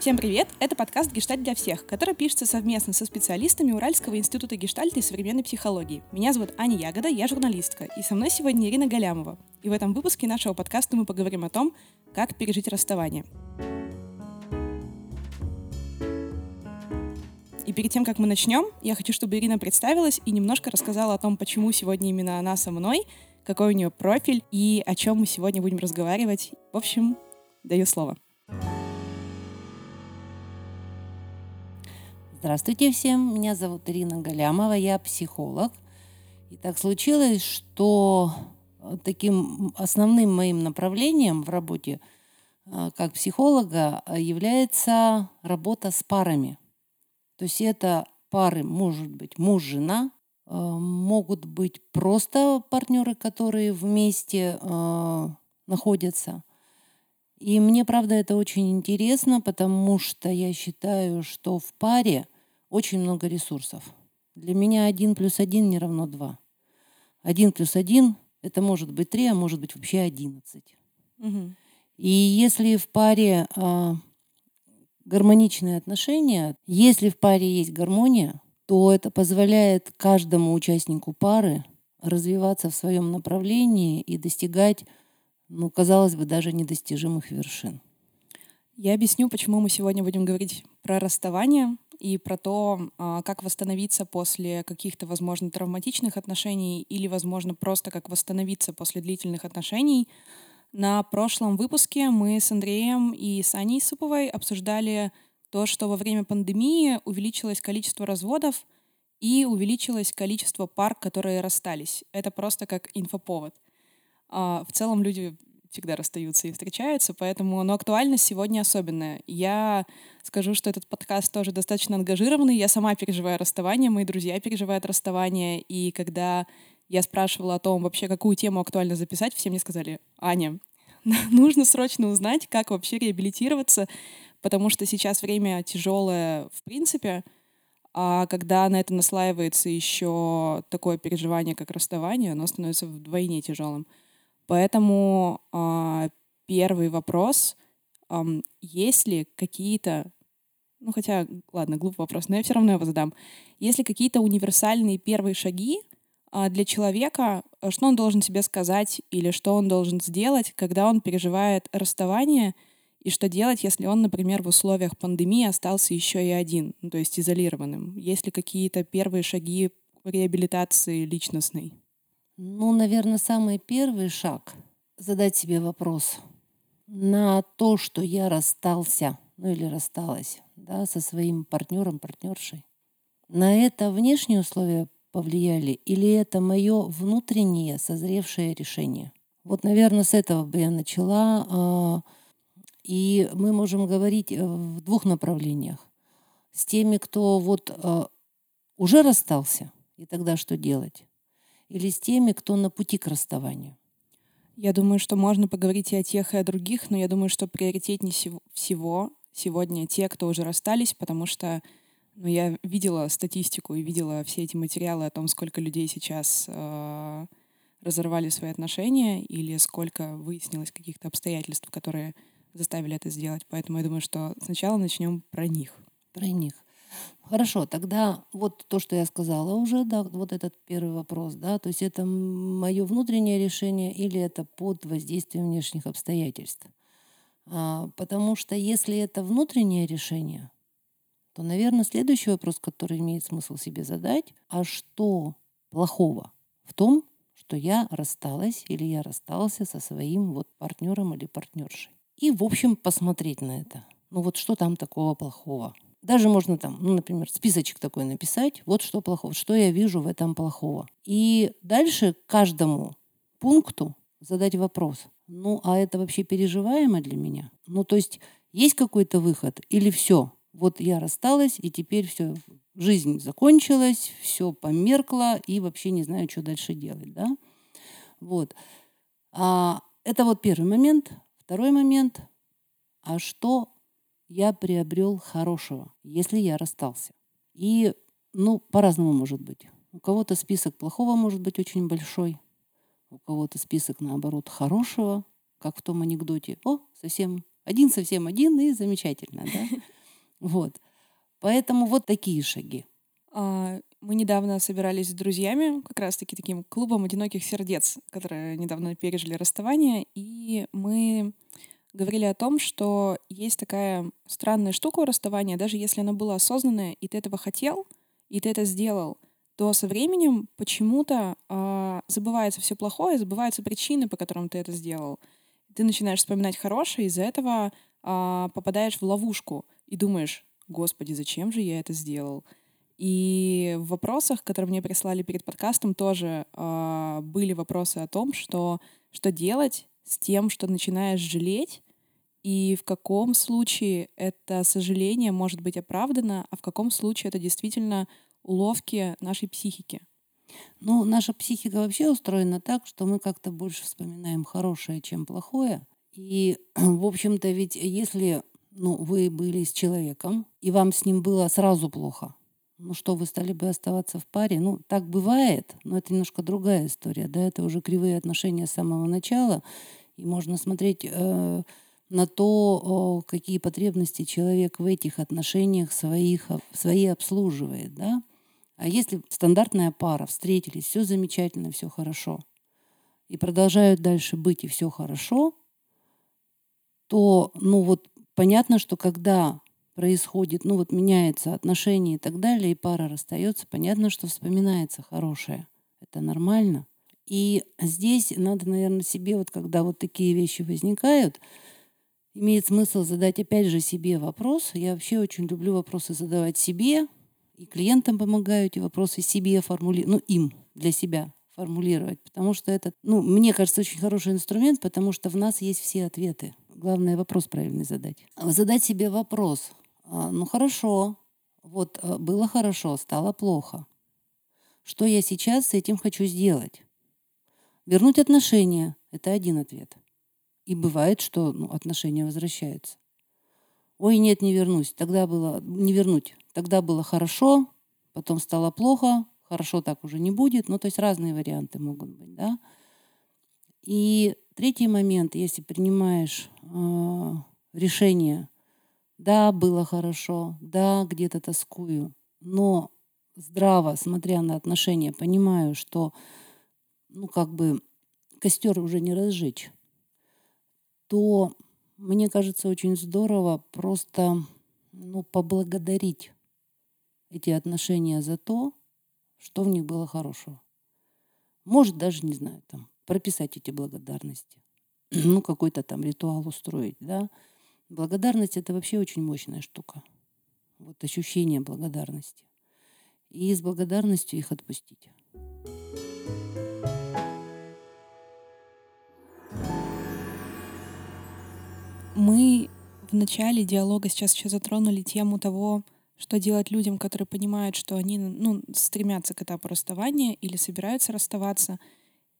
Всем привет! Это подкаст «Гештальт для всех», который пишется совместно со специалистами Уральского института гештальта и современной психологии. Меня зовут Аня Ягода, я журналистка, и со мной сегодня Ирина Галямова. И в этом выпуске нашего подкаста мы поговорим о том, как пережить расставание. И перед тем, как мы начнем, я хочу, чтобы Ирина представилась и немножко рассказала о том, почему сегодня именно она со мной, какой у нее профиль и о чем мы сегодня будем разговаривать. В общем, даю слово. Здравствуйте всем, меня зовут Ирина Галямова, я психолог. И так случилось, что э, таким основным моим направлением в работе э, как психолога э, является работа с парами. То есть это пары, может быть, муж-жена, могут быть просто партнеры, которые вместе находятся – и мне, правда, это очень интересно, потому что я считаю, что в паре очень много ресурсов. Для меня один плюс один не равно два. Один плюс один – это может быть три, а может быть вообще одиннадцать. Угу. И если в паре а, гармоничные отношения, если в паре есть гармония, то это позволяет каждому участнику пары развиваться в своем направлении и достигать ну, казалось бы, даже недостижимых вершин. Я объясню, почему мы сегодня будем говорить про расставание и про то, а, как восстановиться после каких-то, возможно, травматичных отношений или, возможно, просто как восстановиться после длительных отношений. На прошлом выпуске мы с Андреем и Саней Суповой обсуждали то, что во время пандемии увеличилось количество разводов и увеличилось количество пар, которые расстались. Это просто как инфоповод — а, в целом люди всегда расстаются и встречаются, поэтому, но актуальность сегодня особенная. Я скажу, что этот подкаст тоже достаточно ангажированный. Я сама переживаю расставание, мои друзья переживают расставание, и когда я спрашивала о том, вообще какую тему актуально записать, все мне сказали, Аня, нужно срочно узнать, как вообще реабилитироваться, потому что сейчас время тяжелое в принципе, а когда на это наслаивается еще такое переживание, как расставание, оно становится вдвойне тяжелым. Поэтому э, первый вопрос, э, есть ли какие-то, ну хотя, ладно, глупый вопрос, но я все равно его задам. Есть ли какие-то универсальные первые шаги э, для человека, что он должен себе сказать или что он должен сделать, когда он переживает расставание, и что делать, если он, например, в условиях пандемии остался еще и один, ну, то есть изолированным? Есть ли какие-то первые шаги реабилитации личностной? Ну, наверное, самый первый шаг — задать себе вопрос на то, что я расстался, ну или рассталась, да, со своим партнером, партнершей. На это внешние условия повлияли или это мое внутреннее созревшее решение? Вот, наверное, с этого бы я начала. А, и мы можем говорить э, в двух направлениях. С теми, кто вот а, уже расстался, и тогда что делать? Или с теми, кто на пути к расставанию? Я думаю, что можно поговорить и о тех, и о других, но я думаю, что приоритетнее всего сегодня те, кто уже расстались, потому что ну, я видела статистику и видела все эти материалы о том, сколько людей сейчас э, разорвали свои отношения или сколько выяснилось каких-то обстоятельств, которые заставили это сделать. Поэтому я думаю, что сначала начнем про них. Про них. Хорошо, тогда вот то, что я сказала уже, да, вот этот первый вопрос, да, то есть это мое внутреннее решение или это под воздействием внешних обстоятельств. А, потому что если это внутреннее решение, то, наверное, следующий вопрос, который имеет смысл себе задать, а что плохого в том, что я рассталась или я расстался со своим вот партнером или партнершей. И, в общем, посмотреть на это. Ну вот что там такого плохого? Даже можно там, ну, например, списочек такой написать, вот что плохого, что я вижу в этом плохого. И дальше каждому пункту задать вопрос. Ну, а это вообще переживаемо для меня? Ну, то есть есть какой-то выход или все? Вот я рассталась, и теперь все, жизнь закончилась, все померкло, и вообще не знаю, что дальше делать, да? Вот. А, это вот первый момент. Второй момент. А что я приобрел хорошего, если я расстался. И, ну, по-разному может быть. У кого-то список плохого может быть очень большой, у кого-то список, наоборот, хорошего, как в том анекдоте. О, совсем Один совсем один и замечательно, да? Вот. Поэтому вот такие шаги. А, мы недавно собирались с друзьями, как раз-таки таким клубом одиноких сердец, которые недавно пережили расставание, и мы говорили о том, что есть такая странная штука у расставания, даже если она была осознанная, и ты этого хотел, и ты это сделал, то со временем почему-то э, забывается все плохое, забываются причины, по которым ты это сделал. Ты начинаешь вспоминать хорошее, из-за этого э, попадаешь в ловушку и думаешь, господи, зачем же я это сделал? И в вопросах, которые мне прислали перед подкастом, тоже э, были вопросы о том, что что делать с тем, что начинаешь жалеть, и в каком случае это сожаление может быть оправдано, а в каком случае это действительно уловки нашей психики. Ну, наша психика вообще устроена так, что мы как-то больше вспоминаем хорошее, чем плохое. И, в общем-то, ведь если ну, вы были с человеком, и вам с ним было сразу плохо, ну что, вы стали бы оставаться в паре? Ну, так бывает, но это немножко другая история, да, это уже кривые отношения с самого начала, и можно смотреть э, на то, э, какие потребности человек в этих отношениях своих, свои обслуживает, да. А если стандартная пара, встретились, все замечательно, все хорошо, и продолжают дальше быть, и все хорошо, то, ну вот, понятно, что когда происходит, ну вот меняется отношение и так далее, и пара расстается, понятно, что вспоминается хорошее. Это нормально. И здесь надо, наверное, себе, вот когда вот такие вещи возникают, имеет смысл задать опять же себе вопрос. Я вообще очень люблю вопросы задавать себе, и клиентам помогаю эти вопросы себе формулировать, ну им, для себя формулировать, потому что это, ну, мне кажется, очень хороший инструмент, потому что в нас есть все ответы. Главное вопрос правильный задать. Задать себе вопрос, ну хорошо, вот а, было хорошо, стало плохо. Что я сейчас с этим хочу сделать? Вернуть отношения – это один ответ. И бывает, что ну, отношения возвращаются. Ой, нет, не вернусь. Тогда было не вернуть. Тогда было хорошо, потом стало плохо, хорошо так уже не будет. Ну, то есть разные варианты могут быть, да. И третий момент, если принимаешь э, решение да, было хорошо, да, где-то тоскую, но здраво, смотря на отношения, понимаю, что, ну, как бы костер уже не разжечь, то мне кажется очень здорово просто, ну, поблагодарить эти отношения за то, что в них было хорошего. Может, даже, не знаю, там, прописать эти благодарности. Ну, какой-то там ритуал устроить, да. Благодарность это вообще очень мощная штука. Вот ощущение благодарности. И с благодарностью их отпустить. Мы в начале диалога сейчас еще затронули тему того, что делать людям, которые понимают, что они ну, стремятся к этапу расставания или собираются расставаться —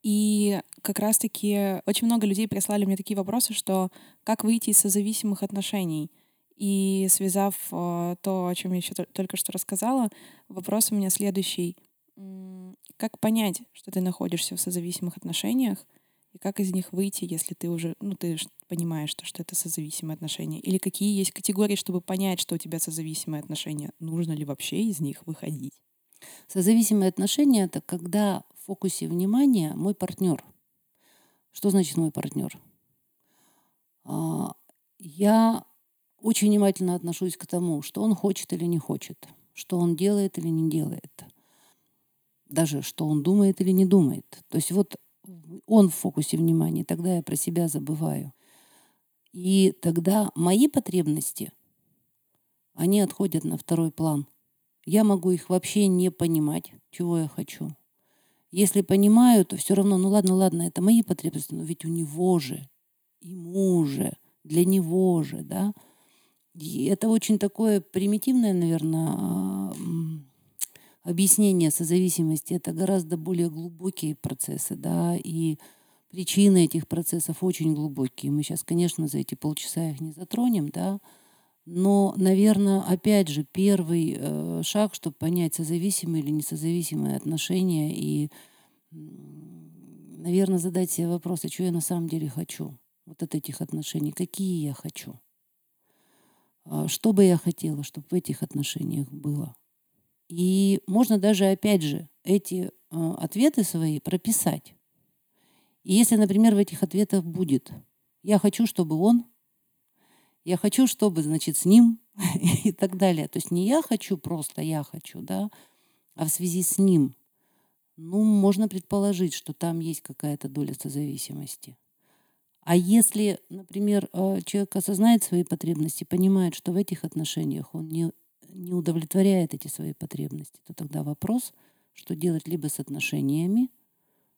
и как раз-таки очень много людей прислали мне такие вопросы, что как выйти из созависимых отношений. И связав э, то, о чем я еще только что рассказала, вопрос у меня следующий. Как понять, что ты находишься в созависимых отношениях, и как из них выйти, если ты уже, ну, ты понимаешь, что, что это созависимые отношения? Или какие есть категории, чтобы понять, что у тебя созависимые отношения? Нужно ли вообще из них выходить? Созависимые отношения — это когда в фокусе внимания мой партнер. Что значит мой партнер? А, я очень внимательно отношусь к тому, что он хочет или не хочет, что он делает или не делает, даже что он думает или не думает. То есть вот он в фокусе внимания, тогда я про себя забываю. И тогда мои потребности, они отходят на второй план. Я могу их вообще не понимать, чего я хочу. Если понимаю, то все равно, ну ладно, ладно, это мои потребности, но ведь у него же, ему же, для него же, да. И это очень такое примитивное, наверное, объяснение созависимости. Это гораздо более глубокие процессы, да, и причины этих процессов очень глубокие. Мы сейчас, конечно, за эти полчаса их не затронем, да, но, наверное, опять же, первый э, шаг, чтобы понять, созависимые или несозависимые отношения, и, наверное, задать себе вопрос, а что я на самом деле хочу. вот от этих отношений, какие я хочу. А, что бы я хотела, чтобы в этих отношениях было. И можно даже, опять же, эти а, ответы свои прописать. И если, например, в этих ответах будет «я хочу, чтобы он», «я хочу, чтобы, значит, с ним» и так далее. То есть не «я хочу просто, я хочу», да, а в связи с ним. Ну, можно предположить, что там есть какая-то доля созависимости. А если, например, э, человек осознает свои потребности, понимает, что в этих отношениях он не, не удовлетворяет эти свои потребности, то тогда вопрос, что делать либо с отношениями,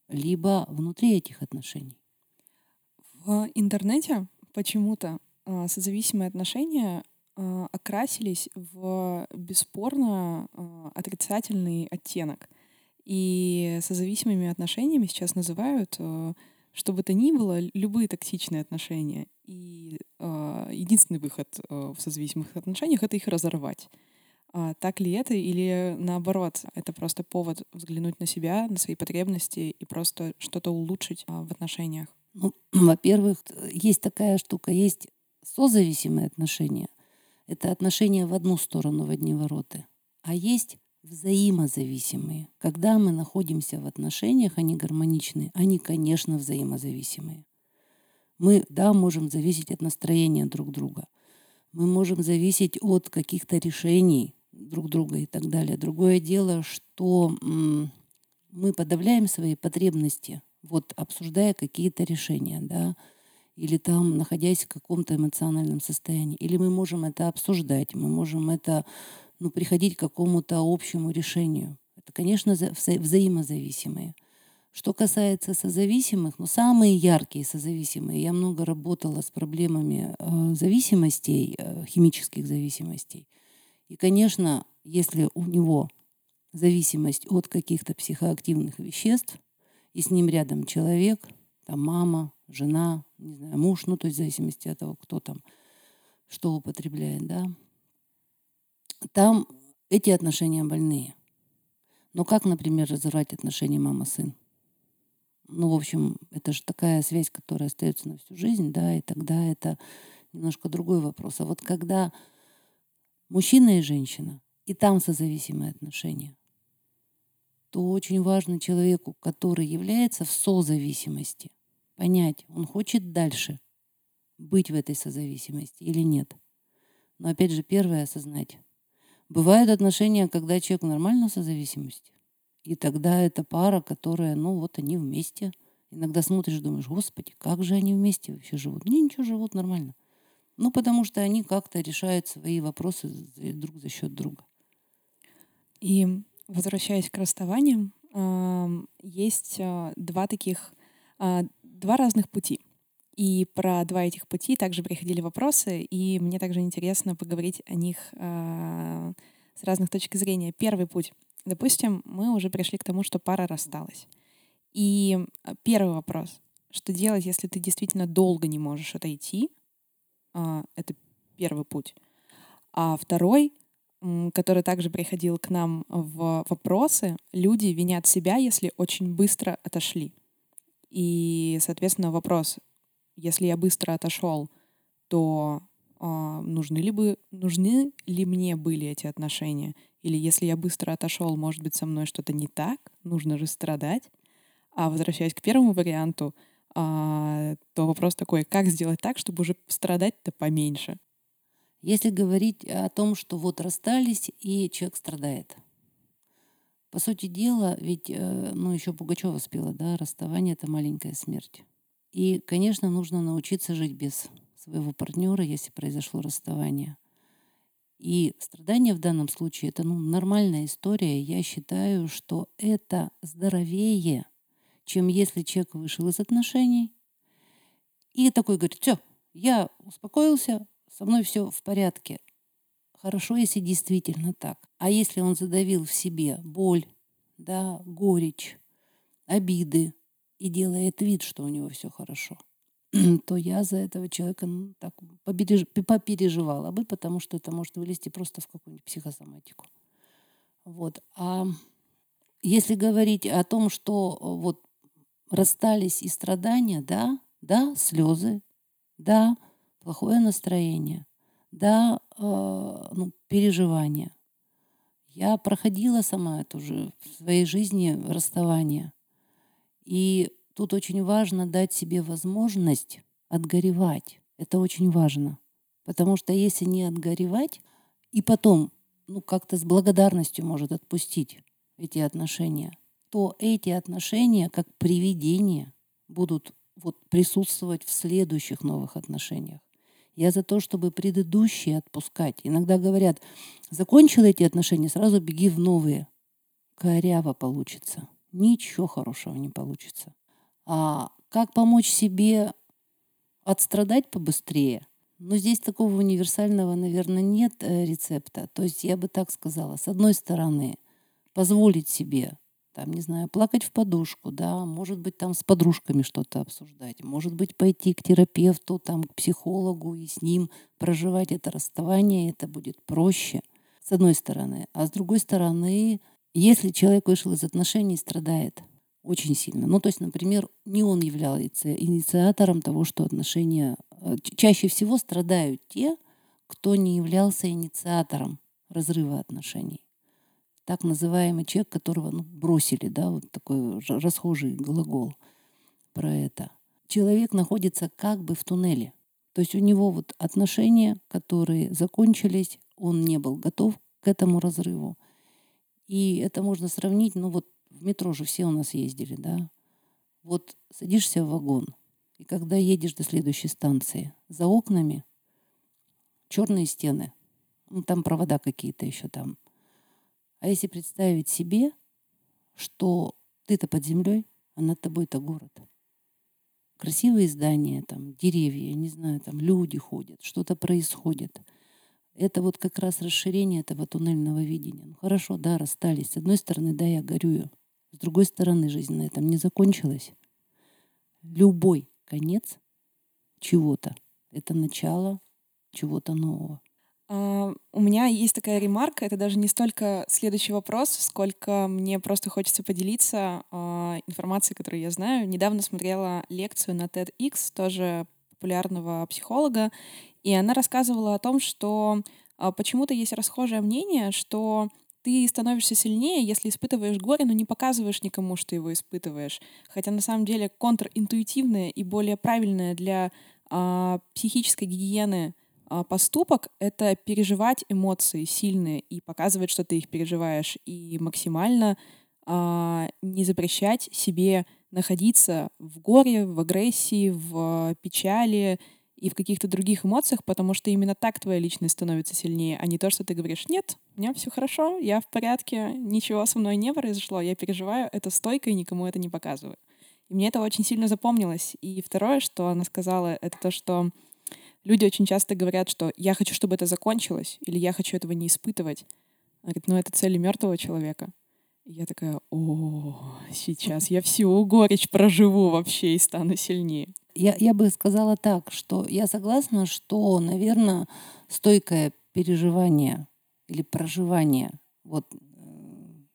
либо внутри этих отношений. В интернете почему-то созависимые отношения э, окрасились в бесспорно отрицательный оттенок. И созависимыми отношениями сейчас называют что бы то ни было, любые токсичные отношения. И единственный выход в созависимых отношениях — это их разорвать. А, так ли это или наоборот, это просто повод взглянуть на себя, на свои потребности и просто что-то улучшить а, в отношениях? Ну, во-первых, есть такая штука, есть созависимые отношения. Это отношения в одну сторону, в одни ворота. А есть взаимозависимые. Когда мы находимся в отношениях, они гармоничные, они, конечно, взаимозависимые. Мы, да, можем зависеть от настроения друг друга. Мы можем зависеть от каких-то решений друг друга и так далее. Другое дело, что мы подавляем свои потребности, вот обсуждая какие-то решения, да, или там находясь в каком-то эмоциональном состоянии. Или мы можем это обсуждать, мы можем это ну, приходить к какому-то общему решению. Это, конечно, вза- взаимозависимые. Что касается созависимых, ну, самые яркие созависимые, я много работала с проблемами э, зависимостей, э, химических зависимостей. И, конечно, если у него зависимость от каких-то психоактивных веществ, и с ним рядом человек, там мама, жена, не знаю, муж, ну, то есть в зависимости от того, кто там что употребляет, да, там эти отношения больные. Но как, например, разорвать отношения мама-сын? Ну, в общем, это же такая связь, которая остается на всю жизнь, да, и тогда это немножко другой вопрос. А вот когда мужчина и женщина, и там созависимые отношения, то очень важно человеку, который является в созависимости, понять, он хочет дальше быть в этой созависимости или нет. Но опять же, первое осознать, Бывают отношения, когда человек нормально созависимости. И тогда это пара, которая, ну вот они вместе. Иногда смотришь, думаешь, господи, как же они вместе вообще живут? Не, ничего, живут нормально. Ну, потому что они как-то решают свои вопросы друг за счет друга. И возвращаясь к расставаниям, есть а, два таких, а, два разных пути. И про два этих пути также приходили вопросы, и мне также интересно поговорить о них э, с разных точек зрения. Первый путь. Допустим, мы уже пришли к тому, что пара рассталась. И а, первый вопрос. Что делать, если ты действительно долго не можешь отойти? Э, это первый путь. А второй, который также приходил к нам в вопросы, люди винят себя, если очень быстро отошли. И, соответственно, вопрос, если я быстро отошел, то э, нужны, ли бы, нужны ли мне были эти отношения? Или если я быстро отошел, может быть, со мной что-то не так, нужно же страдать. А возвращаясь к первому варианту, э, то вопрос такой, как сделать так, чтобы уже страдать-то поменьше? Если говорить о том, что вот расстались, и человек страдает. По сути дела, ведь, э, ну, еще Пугачева спела, да, расставание — это маленькая смерть. И, конечно, нужно научиться жить без своего партнера, если произошло расставание. И страдания в данном случае это ну, нормальная история. Я считаю, что это здоровее, чем если человек вышел из отношений и такой говорит, все, я успокоился, со мной все в порядке. Хорошо, если действительно так. А если он задавил в себе боль, да, горечь, обиды, и делает вид, что у него все хорошо, то я за этого человека ну, так побереж... попереживала бы, потому что это может вылезти просто в какую-нибудь психосоматику. Вот. А если говорить о том, что вот расстались и страдания, да, да, слезы, Да, плохое настроение. Да, э, ну, переживания. Я проходила сама это уже в своей жизни расставание. И тут очень важно дать себе возможность отгоревать. Это очень важно. Потому что если не отгоревать, и потом ну, как-то с благодарностью может отпустить эти отношения, то эти отношения, как привидения, будут вот присутствовать в следующих новых отношениях. Я за то, чтобы предыдущие отпускать. Иногда говорят, закончил эти отношения, сразу беги в новые. Коряво получится. Ничего хорошего не получится. А как помочь себе отстрадать побыстрее? Ну, здесь такого универсального, наверное, нет э, рецепта. То есть я бы так сказала. С одной стороны, позволить себе там, не знаю, плакать в подушку, да, может быть, там с подружками что-то обсуждать, может быть, пойти к терапевту, там, к психологу и с ним проживать это расставание, это будет проще, с одной стороны. А с другой стороны, если человек вышел из отношений страдает очень сильно, ну, то есть, например, не он является инициатором того, что отношения... Э, чаще всего страдают те, кто не являлся инициатором разрыва отношений так называемый человек, которого ну, бросили, да, вот такой расхожий глагол про это. Человек находится как бы в туннеле. То есть у него вот отношения, которые закончились, он не был готов к этому разрыву. И это можно сравнить, ну вот в метро же все у нас ездили, да. Вот садишься в вагон, и когда едешь до следующей станции, за окнами черные стены, ну, там провода какие-то еще там, а если представить себе, что ты-то под землей, а над тобой это город. Красивые здания, там, деревья, не знаю, там люди ходят, что-то происходит. Это вот как раз расширение этого туннельного видения. Ну хорошо, да, расстались. С одной стороны, да, я горюю. С другой стороны, жизнь на этом не закончилась. Любой конец чего-то — это начало чего-то нового. А, у меня есть такая ремарка, это даже не столько следующий вопрос, сколько мне просто хочется поделиться а, информацией, которую я знаю. Недавно смотрела лекцию на TEDx, тоже популярного психолога, и она рассказывала о том, что а, почему-то есть расхожее мнение, что ты становишься сильнее, если испытываешь горе, но не показываешь никому, что его испытываешь. Хотя на самом деле контринтуитивное и более правильное для а, психической гигиены поступок — это переживать эмоции сильные и показывать, что ты их переживаешь, и максимально а, не запрещать себе находиться в горе, в агрессии, в печали и в каких-то других эмоциях, потому что именно так твоя личность становится сильнее, а не то, что ты говоришь, нет, у меня все хорошо, я в порядке, ничего со мной не произошло, я переживаю это стойко и никому это не показываю. И мне это очень сильно запомнилось. И второе, что она сказала, это то, что люди очень часто говорят, что я хочу, чтобы это закончилось, или я хочу этого не испытывать. Она говорит, ну это цели мертвого человека. И я такая, о, сейчас я всю горечь проживу вообще и стану сильнее. Я, я бы сказала так, что я согласна, что, наверное, стойкое переживание или проживание вот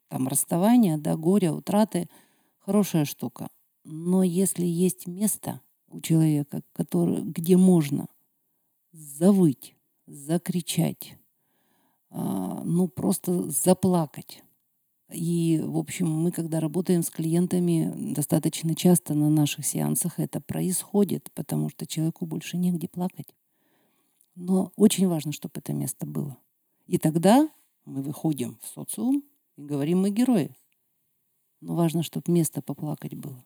там расставания, да, горя, утраты — хорошая штука. Но если есть место у человека, который, где можно завыть, закричать, а, ну просто заплакать. И, в общем, мы, когда работаем с клиентами, достаточно часто на наших сеансах это происходит, потому что человеку больше негде плакать. Но очень важно, чтобы это место было. И тогда мы выходим в социум и говорим, мы герои. Но важно, чтобы место поплакать было.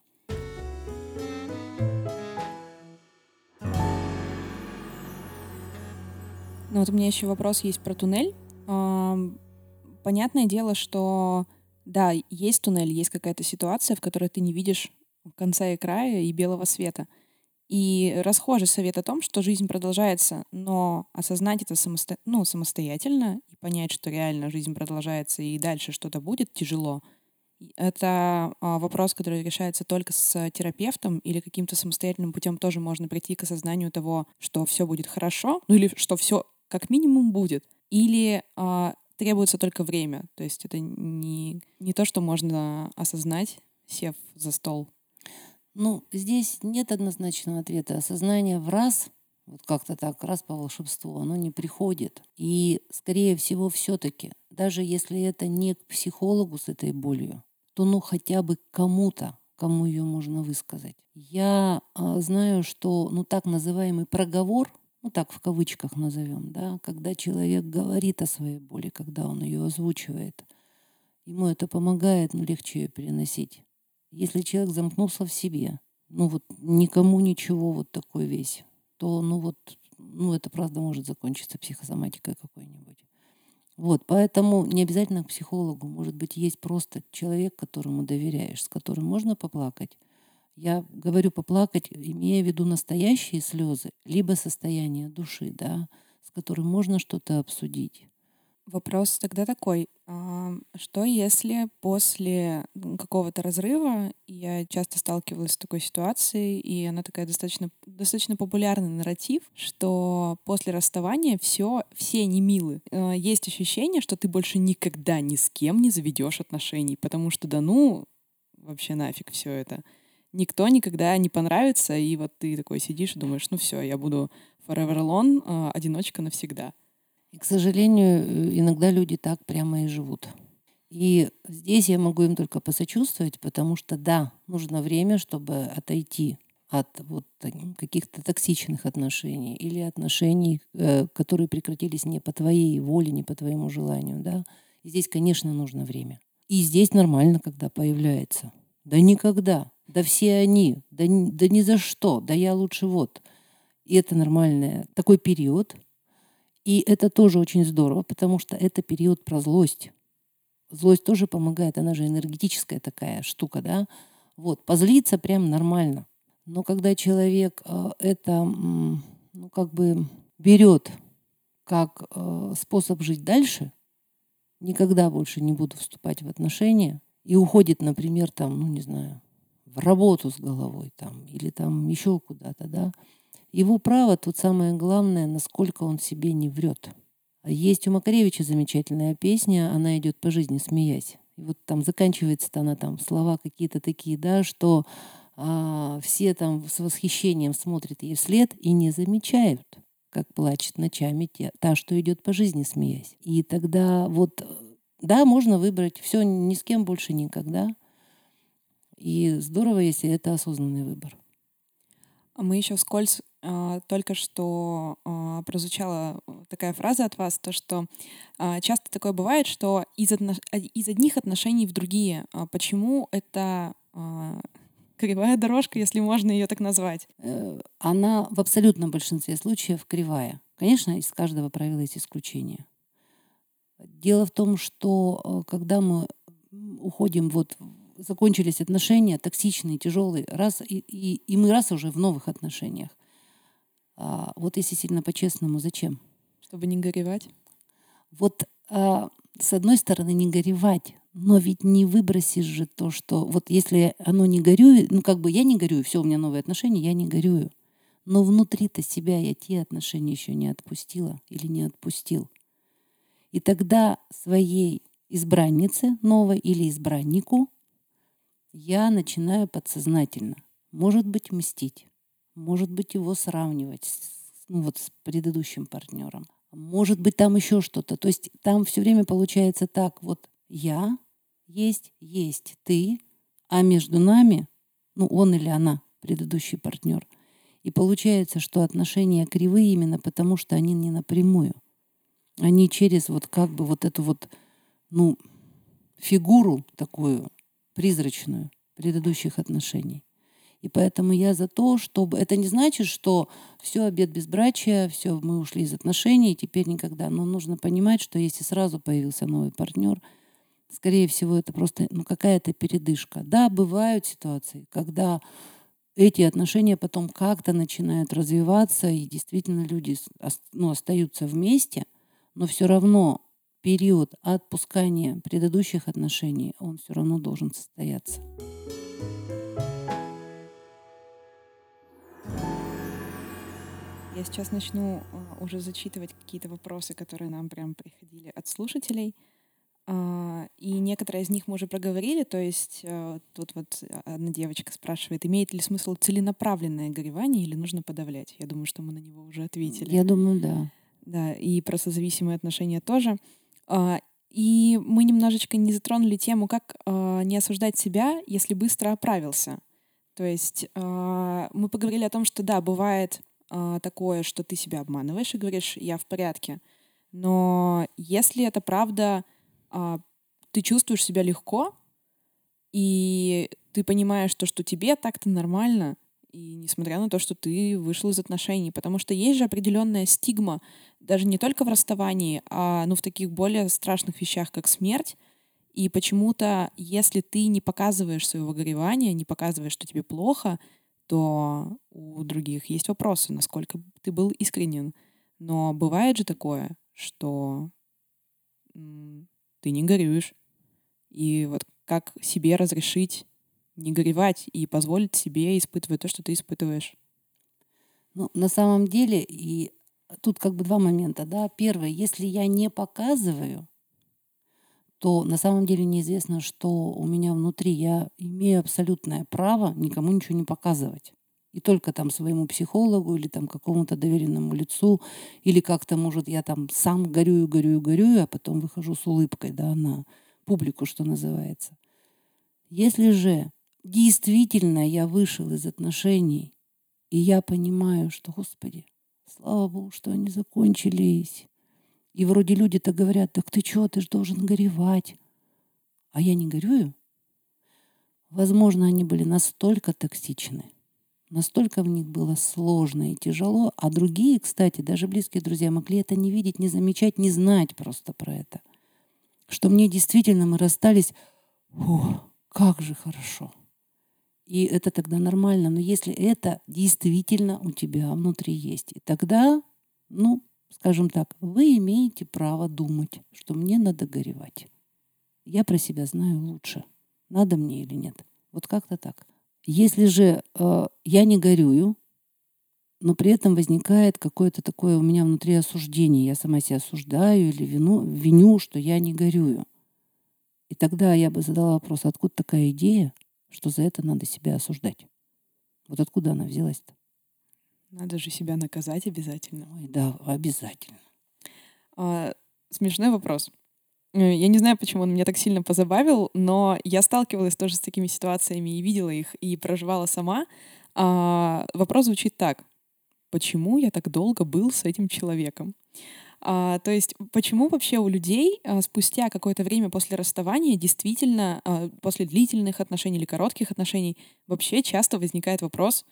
Ну вот у меня еще вопрос есть про туннель. Понятное дело, что да, есть туннель, есть какая-то ситуация, в которой ты не видишь конца и края и белого света. И расхожий совет о том, что жизнь продолжается, но осознать это самосто... ну, самостоятельно и понять, что реально жизнь продолжается и дальше что-то будет тяжело, это а, вопрос, который решается только с терапевтом или каким-то самостоятельным путем тоже можно прийти к осознанию того, что все будет хорошо, ну или что все как минимум будет. Или а, требуется только время. То есть это не, не то, что можно осознать, сев за стол. Ну, здесь нет однозначного ответа. Осознание в раз Вот как-то так, раз по волшебству, оно не приходит. И, скорее всего, все-таки, даже если это не к психологу с этой болью, то ну хотя бы кому-то, кому ее можно высказать. Я а, знаю, что ну так называемый проговор, ну так в кавычках назовем, да, когда человек говорит о своей боли, когда он ее озвучивает, ему это помогает, ну легче ее переносить. Если человек замкнулся в себе, ну вот никому ничего вот такой весь, то ну вот, ну это правда может закончиться психосоматикой какой-нибудь. Вот, поэтому не обязательно к психологу. Может быть, есть просто человек, которому доверяешь, с которым можно поплакать. Я говорю поплакать, имея в виду настоящие слезы, либо состояние души, да, с которым можно что-то обсудить. Вопрос тогда такой. А что если после какого-то разрыва, я часто сталкивалась с такой ситуацией, и она такая достаточно, достаточно популярный нарратив, что после расставания все, все не милы. А, есть ощущение, что ты больше никогда ни с кем не заведешь отношений, потому что да ну, вообще нафиг все это. Никто никогда не понравится, и вот ты такой сидишь и думаешь, ну все, я буду forever alone, а, одиночка навсегда. И, к сожалению, э, иногда люди так прямо и живут. И здесь я могу им только посочувствовать, потому что да, нужно время, чтобы отойти от вот каких-то токсичных отношений или отношений, э, которые прекратились не по твоей воле, не по твоему желанию, да. И здесь, конечно, нужно время. И здесь нормально, когда появляется. Да никогда. Да все они. Да, да ни за что. Да я лучше вот. И это нормальный такой период, и это тоже очень здорово, потому что это период про злость. Злость тоже помогает, она же энергетическая такая штука, да. Вот, позлиться прям нормально. Но когда человек э, это, ну, как бы берет как э, способ жить дальше, никогда больше не буду вступать в отношения, и уходит, например, там, ну, не знаю, в работу с головой там, или там еще куда-то, да, его право тут самое главное, насколько он себе не врет. Есть у Макаревича замечательная песня, она идет по жизни, смеясь. И вот там заканчивается она там слова какие-то такие, да, что а, все там с восхищением смотрят ей вслед и не замечают, как плачет ночами те, та, что идет по жизни, смеясь. И тогда вот, да, можно выбрать все ни с кем больше никогда. И здорово, если это осознанный выбор. А мы еще вскользь а, только что а, прозвучала такая фраза от вас, то что часто такое бывает, что из, отно... из одних отношений в другие. Почему это кривая дорожка, если можно ее так назвать? Э, она в абсолютном большинстве случаев кривая. Конечно, из каждого правила есть исключения. Дело в том, что э, когда мы уходим вот закончились отношения токсичные, тяжелые, раз и, и, и мы раз уже в новых отношениях. А, вот если сильно по-честному, зачем? Чтобы не горевать? Вот а, с одной стороны не горевать, но ведь не выбросишь же то, что вот если оно не горюет, ну как бы я не горюю, все, у меня новые отношения, я не горюю. Но внутри-то себя я те отношения еще не отпустила или не отпустил. И тогда своей избраннице новой или избраннику я начинаю подсознательно, может быть, мстить, может быть, его сравнивать с, ну, вот с предыдущим партнером, может быть, там еще что-то. То есть там все время получается так, вот я есть, есть ты, а между нами, ну, он или она, предыдущий партнер. И получается, что отношения кривые именно потому, что они не напрямую. Они через вот как бы вот эту вот, ну, фигуру такую призрачную предыдущих отношений. И поэтому я за то, чтобы... Это не значит, что все, обед безбрачия, все, мы ушли из отношений, теперь никогда. Но нужно понимать, что если сразу появился новый партнер, скорее всего, это просто ну, какая-то передышка. Да, бывают ситуации, когда эти отношения потом как-то начинают развиваться, и действительно люди ну, остаются вместе, но все равно период отпускания предыдущих отношений, он все равно должен состояться. Я сейчас начну а, уже зачитывать какие-то вопросы, которые нам прям приходили от слушателей. А, и некоторые из них мы уже проговорили, то есть э, тут вот одна девочка спрашивает, имеет ли смысл целенаправленное горевание или нужно подавлять? Я думаю, что мы на него уже ответили. Я думаю, да. Да, и про созависимые отношения тоже. А, и мы немножечко не затронули тему, как а, не осуждать себя, если быстро оправился. То есть мы поговорили о том, что да, бывает такое, что ты себя обманываешь и говоришь, я в порядке. Но если это правда а, ты чувствуешь себя легко, и ты понимаешь то, что тебе так-то нормально, и несмотря на то, что ты вышел из отношений, потому что есть же определенная стигма, даже не только в расставании, а ну, в таких более страшных вещах, как смерть. И почему-то, если ты не показываешь своего горевания, не показываешь, что тебе плохо, то у других есть вопросы, насколько ты был искренен. Но бывает же такое, что ты не горюешь. И вот как себе разрешить не горевать и позволить себе испытывать то, что ты испытываешь. Ну, на самом деле, и тут как бы два момента, да. Первое, если я не показываю, то на самом деле неизвестно, что у меня внутри. Я имею абсолютное право никому ничего не показывать. И только там своему психологу или там какому-то доверенному лицу, или как-то, может, я там сам горюю, горюю, горюю, а потом выхожу с улыбкой, да, на публику, что называется. Если же действительно я вышел из отношений, и я понимаю, что, Господи, слава Богу, что они закончились. И вроде люди-то говорят, так ты что, ты же должен горевать. А я не горюю. Возможно, они были настолько токсичны, Настолько в них было сложно и тяжело, а другие, кстати, даже близкие друзья могли это не видеть, не замечать, не знать просто про это. Что мне действительно мы расстались, о, как же хорошо. И это тогда нормально. Но если это действительно у тебя внутри есть, тогда, ну, скажем так, вы имеете право думать, что мне надо горевать. Я про себя знаю лучше. Надо мне или нет. Вот как-то так. Если же э, я не горюю, но при этом возникает какое-то такое у меня внутри осуждение, я сама себя осуждаю или вину, виню, что я не горюю. И тогда я бы задала вопрос, откуда такая идея, что за это надо себя осуждать? Вот откуда она взялась-то? Надо же себя наказать обязательно. Ой, да, обязательно. А, смешной вопрос. Э, я не знаю, почему он меня так сильно позабавил, но я сталкивалась тоже с такими ситуациями и видела их, и проживала сама. А, вопрос звучит так. Почему я так долго был с этим человеком? А, то есть почему вообще у людей а, спустя какое-то время после расставания действительно, а, после длительных отношений или коротких отношений, вообще часто возникает вопрос,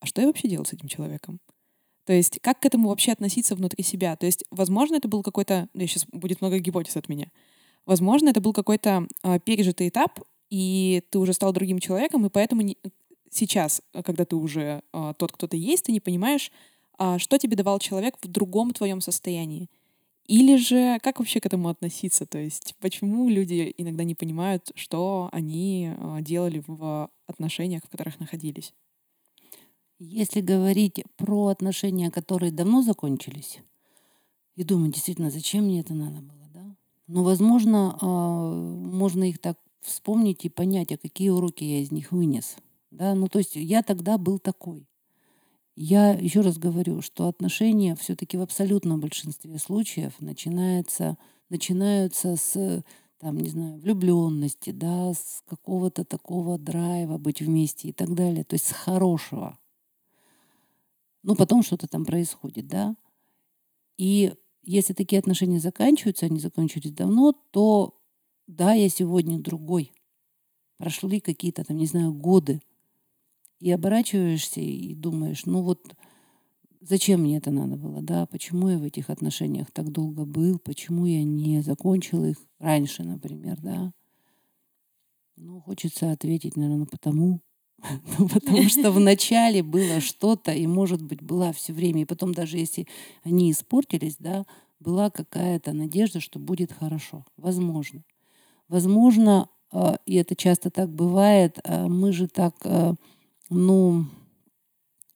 а что я вообще делал с этим человеком? То есть как к этому вообще относиться внутри себя? То есть, возможно, это был какой-то... Ну, сейчас будет много гипотез от меня. Возможно, это был какой-то э, пережитый этап, и ты уже стал другим человеком, и поэтому не... сейчас, когда ты уже э, тот, кто ты есть, ты не понимаешь, что тебе давал человек в другом твоем состоянии. Или же как вообще к этому относиться? То есть почему люди иногда не понимают, что они э, делали в отношениях, в которых находились? Если говорить про отношения, которые давно закончились, и думаю, действительно, зачем мне это надо было, да? Но, возможно, а, можно их так вспомнить и понять, а какие уроки я из них вынес. Да? Ну, то есть я тогда был такой. Я еще раз говорю, что отношения все-таки в абсолютном большинстве случаев начинаются, начинаются с там, не знаю, влюбленности, да, с какого-то такого драйва быть вместе и так далее. То есть с хорошего. Ну, потом что-то там происходит, да. И если такие отношения заканчиваются, они закончились давно, то да, я сегодня другой. Прошли какие-то там, не знаю, годы. И оборачиваешься и думаешь, ну вот зачем мне это надо было, да, почему я в этих отношениях так долго был, почему я не закончил их раньше, например, да. Ну, хочется ответить, наверное, потому, Ну, потому что в начале было что-то, и, может быть, была все время. И потом, даже если они испортились, да, была какая-то надежда, что будет хорошо. Возможно. Возможно, а, и это часто так бывает, а, мы же так, а, ну,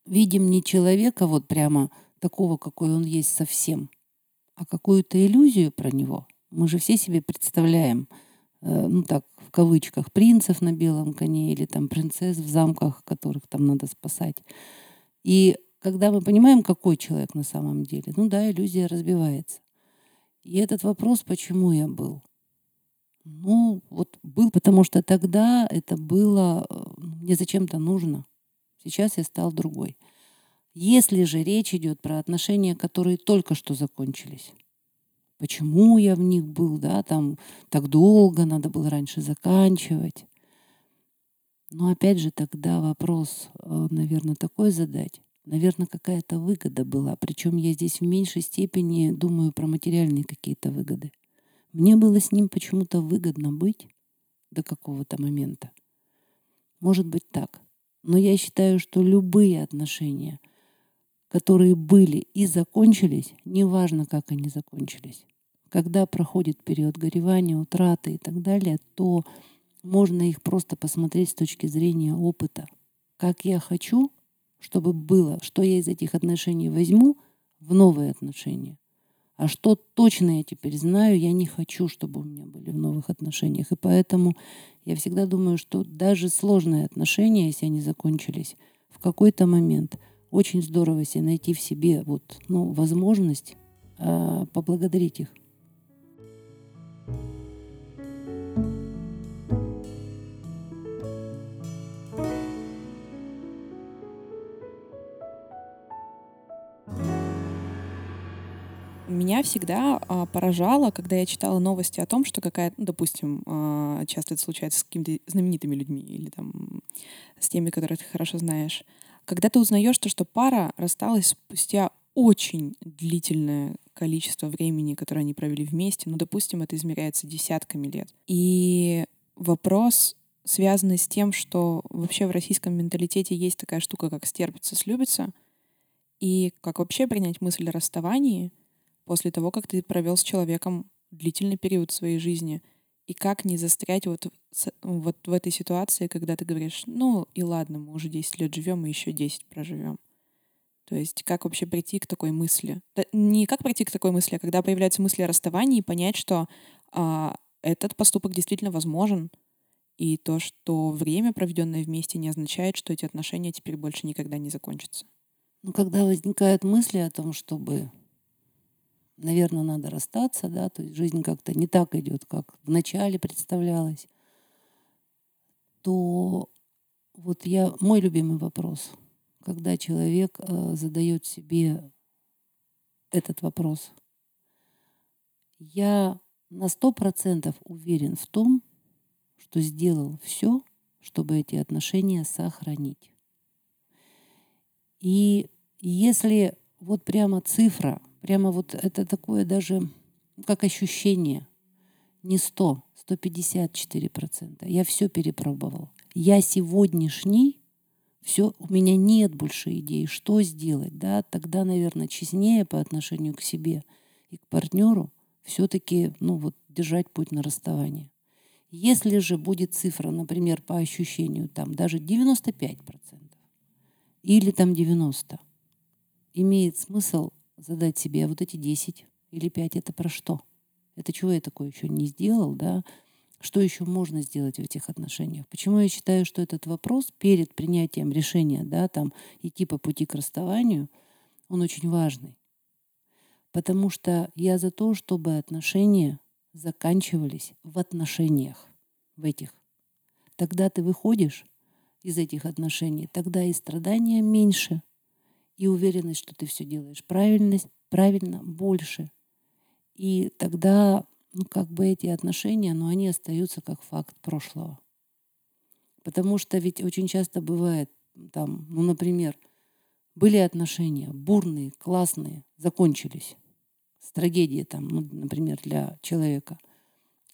видим не человека вот прямо такого, какой он есть совсем, а какую-то иллюзию про него. Мы же все себе представляем, э, ну так, в кавычках, принцев на белом коне или там принцесс в замках, которых там надо спасать. И когда мы понимаем, какой человек на самом деле, ну да, иллюзия разбивается. И этот вопрос, почему я был? Ну, вот был, потому что тогда это было э, мне зачем-то нужно. Сейчас я стал другой. Если же речь идет про отношения, которые только что закончились, почему я в них был, да, там так долго, надо было раньше заканчивать. Но опять же тогда вопрос, э, наверное, такой задать. Наверное, какая-то выгода была. Причем я здесь в меньшей степени думаю про материальные какие-то выгоды. Мне было с ним почему-то выгодно быть до какого-то момента. Может быть так. Но я считаю, что любые отношения, которые были и закончились, неважно, как они закончились, когда проходит период горевания, утраты и так далее, то можно их просто посмотреть с точки зрения опыта. Как я хочу, чтобы было, что я из этих отношений возьму в новые отношения. А что точно я теперь знаю, я не хочу, чтобы у меня были в новых отношениях. И поэтому я всегда думаю, что даже сложные отношения, если они закончились, в какой-то момент очень здорово себе найти в себе вот, ну, возможность э, поблагодарить их. Меня всегда а, поражало, когда я читала новости о том, что какая, ну, допустим, а, часто это случается с какими-то знаменитыми людьми или там с теми, которых ты хорошо знаешь, когда ты узнаешь то, что пара рассталась спустя очень длительное количество времени, которое они провели вместе, ну, допустим, это измеряется десятками лет. И вопрос, связанный с тем, что вообще в российском менталитете есть такая штука, как стерпится, слюбится, и как вообще принять мысль о расставании — после того, как ты провел с человеком длительный период своей жизни, и как не застрять вот, вот в этой ситуации, когда ты говоришь, ну и ладно, мы уже 10 лет живем, и еще 10 проживем. То есть как вообще прийти к такой мысли? Не как прийти к такой мысли, а когда появляются мысли о расставании, и понять, что а, этот поступок действительно возможен, и то, что время, проведенное вместе, не означает, что эти отношения теперь больше никогда не закончатся. Ну, когда возникают мысли о том, чтобы наверное, надо расстаться, да, то есть жизнь как-то не так идет, как вначале представлялось, то вот я, мой любимый вопрос, когда человек э, задает себе этот вопрос, я на сто процентов уверен в том, что сделал все, чтобы эти отношения сохранить. И если вот прямо цифра Прямо вот это такое даже как ощущение. Не 100, 154%. Я все перепробовал. Я сегодняшний, все, у меня нет больше идей, что сделать. Да? Тогда, наверное, честнее по отношению к себе и к партнеру все-таки ну, вот, держать путь на расставание. Если же будет цифра, например, по ощущению, там даже 95% или там 90%, имеет смысл задать себе, а вот эти 10 или 5 это про что? Это чего я такое еще не сделал, да? Что еще можно сделать в этих отношениях? Почему я считаю, что этот вопрос перед принятием решения, да, там, идти по пути к расставанию, он очень важный. Потому что я за то, чтобы отношения заканчивались в отношениях, в этих. Тогда ты выходишь из этих отношений, тогда и страдания меньше, и уверенность, что ты все делаешь правильно, правильно больше. И тогда, ну, как бы эти отношения, но они остаются как факт прошлого. Потому что ведь очень часто бывает, там, ну, например, были отношения бурные, классные, закончились. С трагедией там, ну, например, для человека.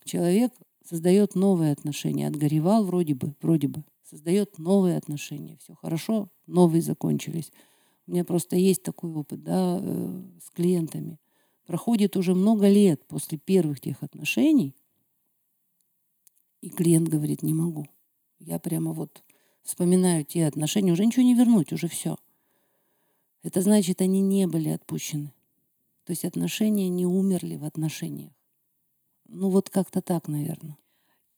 Человек создает новые отношения, отгоревал вроде бы, вроде бы, создает новые отношения, все хорошо, новые закончились. У меня просто есть такой опыт да, э, с клиентами. Проходит уже много лет после первых тех отношений, и клиент говорит, не могу. Я прямо вот вспоминаю те отношения, уже ничего не вернуть, уже все. Это значит, они не были отпущены. То есть отношения не умерли в отношениях. Ну вот как-то так, наверное.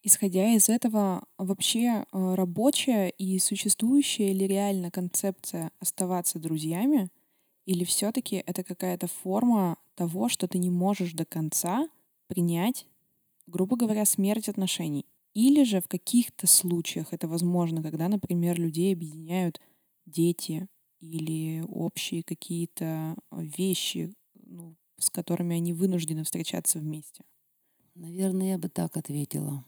Исходя из этого, вообще э, рабочая и существующая ли реально концепция оставаться друзьями, или все-таки это какая-то форма того, что ты не можешь до конца принять, грубо говоря, смерть отношений? Или же в каких-то случаях это возможно, когда, например, людей объединяют дети или общие какие-то вещи, ну, с которыми они вынуждены встречаться вместе? Наверное, я бы так ответила.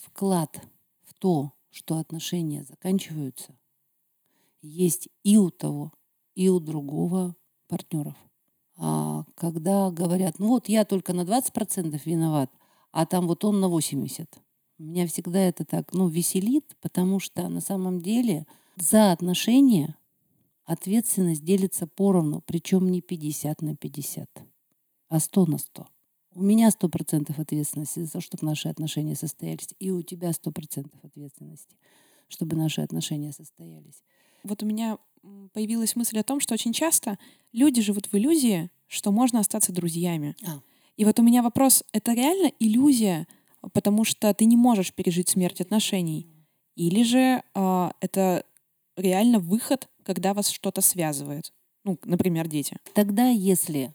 Вклад в то, что отношения заканчиваются, есть и у того, и у другого партнеров. А когда говорят, ну вот я только на 20% виноват, а там вот он на 80%. Меня всегда это так, ну, веселит, потому что на самом деле за отношения ответственность делится поровну, причем не 50 на 50, а 100 на 100. У меня 100% ответственности за то, чтобы наши отношения состоялись, и у тебя 100% ответственности, чтобы наши отношения состоялись. Вот у меня появилась мысль о том, что очень часто люди живут в иллюзии, что можно остаться друзьями. А. И вот у меня вопрос, это реально иллюзия, потому что ты не можешь пережить смерть отношений? Или же э, это реально выход, когда вас что-то связывает? Ну, например, дети. Тогда, если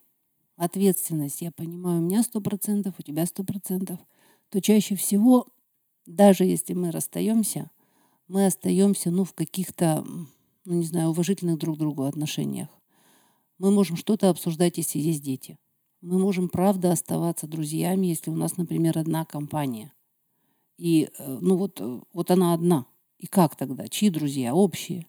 ответственность, я понимаю, у меня сто процентов, у тебя сто процентов, то чаще всего, даже если мы расстаемся, мы остаемся, ну, в каких-то, ну, не знаю, уважительных друг другу отношениях. Мы можем что-то обсуждать, если есть дети. Мы можем, правда, оставаться друзьями, если у нас, например, одна компания. И, э, ну, вот, э, вот она одна. И как тогда? Чьи друзья? Общие.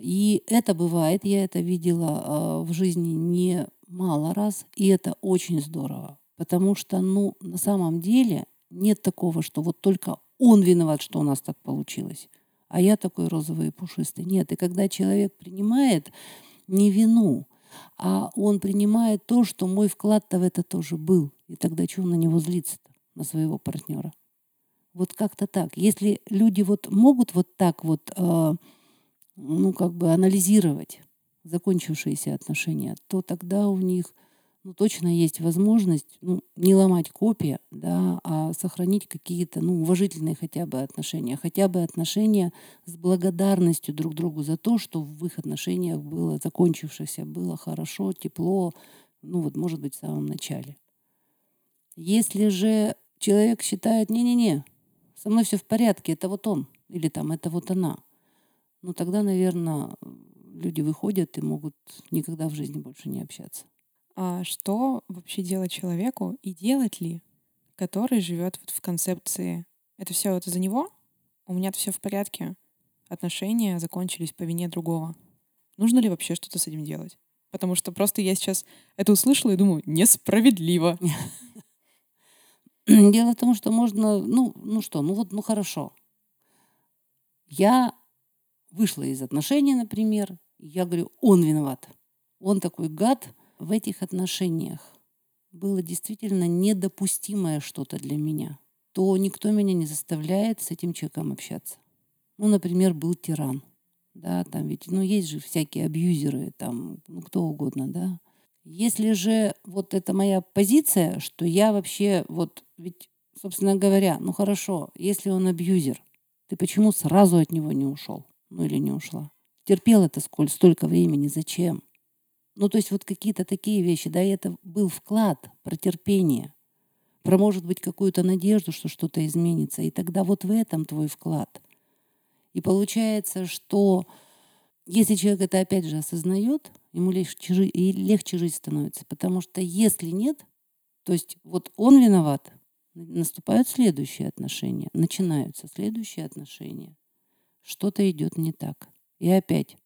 И это бывает, я это видела э, в жизни не мало раз, и это очень здорово. Потому что, ну, на самом деле нет такого, что вот только он виноват, что у нас так получилось, а я такой розовый и пушистый. Нет, и когда человек принимает не вину, а он принимает то, что мой вклад-то в это тоже был. И тогда чего на него злиться-то, на своего партнера? Вот как-то так. Если люди вот могут вот так вот, э, ну, как бы анализировать закончившиеся отношения, то тогда у них ну, точно есть возможность ну, не ломать копия, да, а сохранить какие-то ну, уважительные хотя бы отношения, хотя бы отношения с благодарностью друг другу за то, что в их отношениях было закончившееся, было хорошо, тепло, ну вот, может быть, в самом начале. Если же человек считает, не-не-не, со мной все в порядке, это вот он, или там, это вот она, ну тогда, наверное, люди выходят и могут никогда в жизни больше не общаться. А что вообще делать человеку и делать ли, который живет вот в концепции «это все это за него, у меня все в порядке, отношения закончились по вине другого». Нужно ли вообще что-то с этим делать? Потому что просто я сейчас это услышала и думаю, несправедливо. Дело в том, что можно, ну, ну что, ну вот, ну хорошо. Я вышла из отношений, например, я говорю, он виноват. Он такой гад, в этих отношениях было действительно недопустимое что-то для меня, то никто меня не заставляет с этим человеком общаться. Ну, например, был тиран. Да, там ведь, ну, есть же всякие абьюзеры, там, ну, кто угодно, да. Если же вот это моя позиция, что я вообще, вот, ведь, собственно говоря, ну, хорошо, если он абьюзер, ты почему сразу от него не ушел? Ну, или не ушла? Терпел это сколь, столько времени, зачем? Ну, то есть вот какие-то такие вещи, да, и это был вклад про терпение, про, может быть, какую-то надежду, что что-то изменится. И тогда вот в этом твой вклад. И получается, что если человек это опять же осознает, ему легче, жить, и легче жить становится. Потому что если нет, то есть вот он виноват, наступают следующие отношения, начинаются следующие отношения. Что-то идет не так. И опять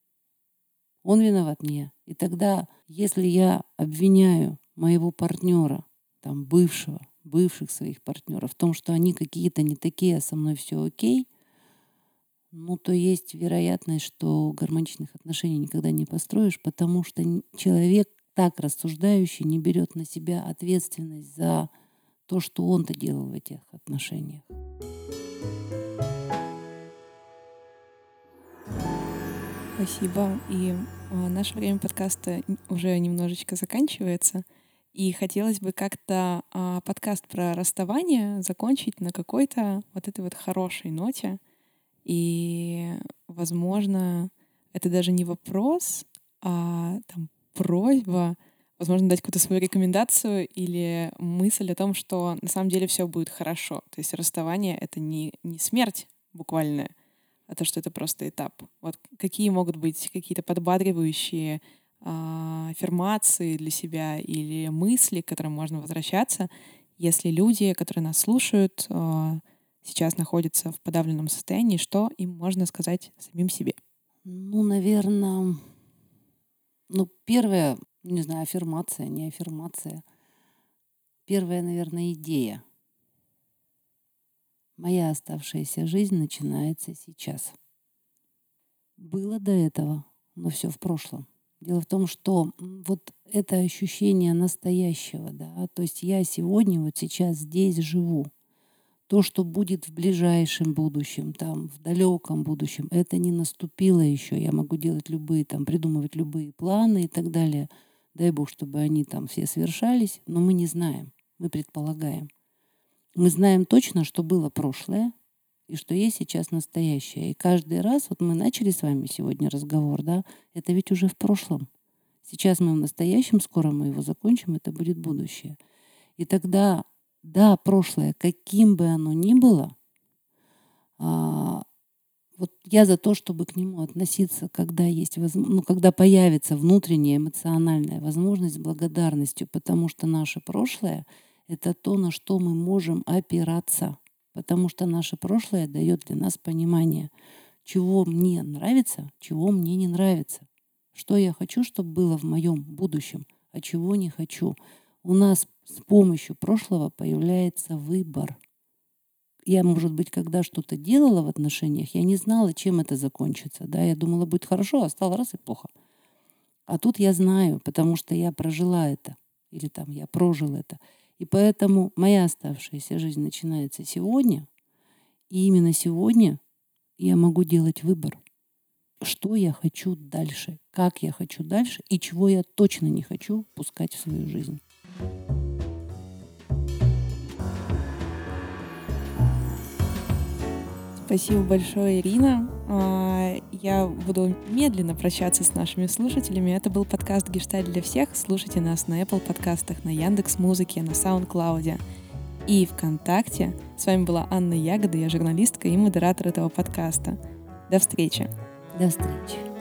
он виноват мне. И тогда, если я обвиняю моего партнера, там, бывшего, бывших своих партнеров в том, что они какие-то не такие, а со мной все окей, ну, то есть вероятность, что гармоничных отношений никогда не построишь, потому что человек, так рассуждающий, не берет на себя ответственность за то, что он-то делал в этих отношениях. Спасибо. И а, наше время подкаста уже немножечко заканчивается. И хотелось бы как-то а, подкаст про расставание закончить на какой-то вот этой вот хорошей ноте. И, возможно, это даже не вопрос, а там просьба, возможно, дать какую-то свою рекомендацию или мысль о том, что на самом деле все будет хорошо. То есть расставание — это не, не смерть буквальная, а то, что это просто этап. Вот какие могут быть какие-то подбадривающие а, аффирмации для себя или мысли, к которым можно возвращаться, если люди, которые нас слушают, а, сейчас находятся в подавленном состоянии, что им можно сказать самим себе? Ну, наверное, ну, первое, не знаю, аффирмация, не аффирмация. Первая, наверное, идея. Моя оставшаяся жизнь начинается сейчас. Было до этого, но все в прошлом. Дело в том, что вот это ощущение настоящего, да, то есть я сегодня, вот сейчас здесь живу. То, что будет в ближайшем будущем, там, в далеком будущем, это не наступило еще. Я могу делать любые, там, придумывать любые планы и так далее. Дай Бог, чтобы они там все совершались, но мы не знаем, мы предполагаем. Мы знаем точно, что было прошлое, и что есть сейчас настоящее. И каждый раз, вот мы начали с вами сегодня разговор, да, это ведь уже в прошлом. Сейчас мы в настоящем, скоро мы его закончим, это будет будущее. И тогда, да, прошлое, каким бы оно ни было, а, вот я за то, чтобы к нему относиться, когда есть, ну, когда появится внутренняя эмоциональная возможность с благодарностью, потому что наше прошлое — это то, на что мы можем опираться потому что наше прошлое дает для нас понимание, чего мне нравится, чего мне не нравится, что я хочу, чтобы было в моем будущем, а чего не хочу. У нас с помощью прошлого появляется выбор. Я, может быть, когда что-то делала в отношениях, я не знала, чем это закончится. Да? Я думала, будет хорошо, а стало раз и плохо. А тут я знаю, потому что я прожила это. Или там я прожил это. И поэтому моя оставшаяся жизнь начинается сегодня. И именно сегодня я могу делать выбор, что я хочу дальше, как я хочу дальше и чего я точно не хочу пускать в свою жизнь. Спасибо большое, Ирина. А, я буду медленно прощаться с нашими слушателями. Это был подкаст «Гешталь для всех». Слушайте нас на Apple подкастах, на Яндекс Музыке, на SoundCloud и ВКонтакте. С вами была Анна Ягода, я журналистка и модератор этого подкаста. До встречи. До встречи.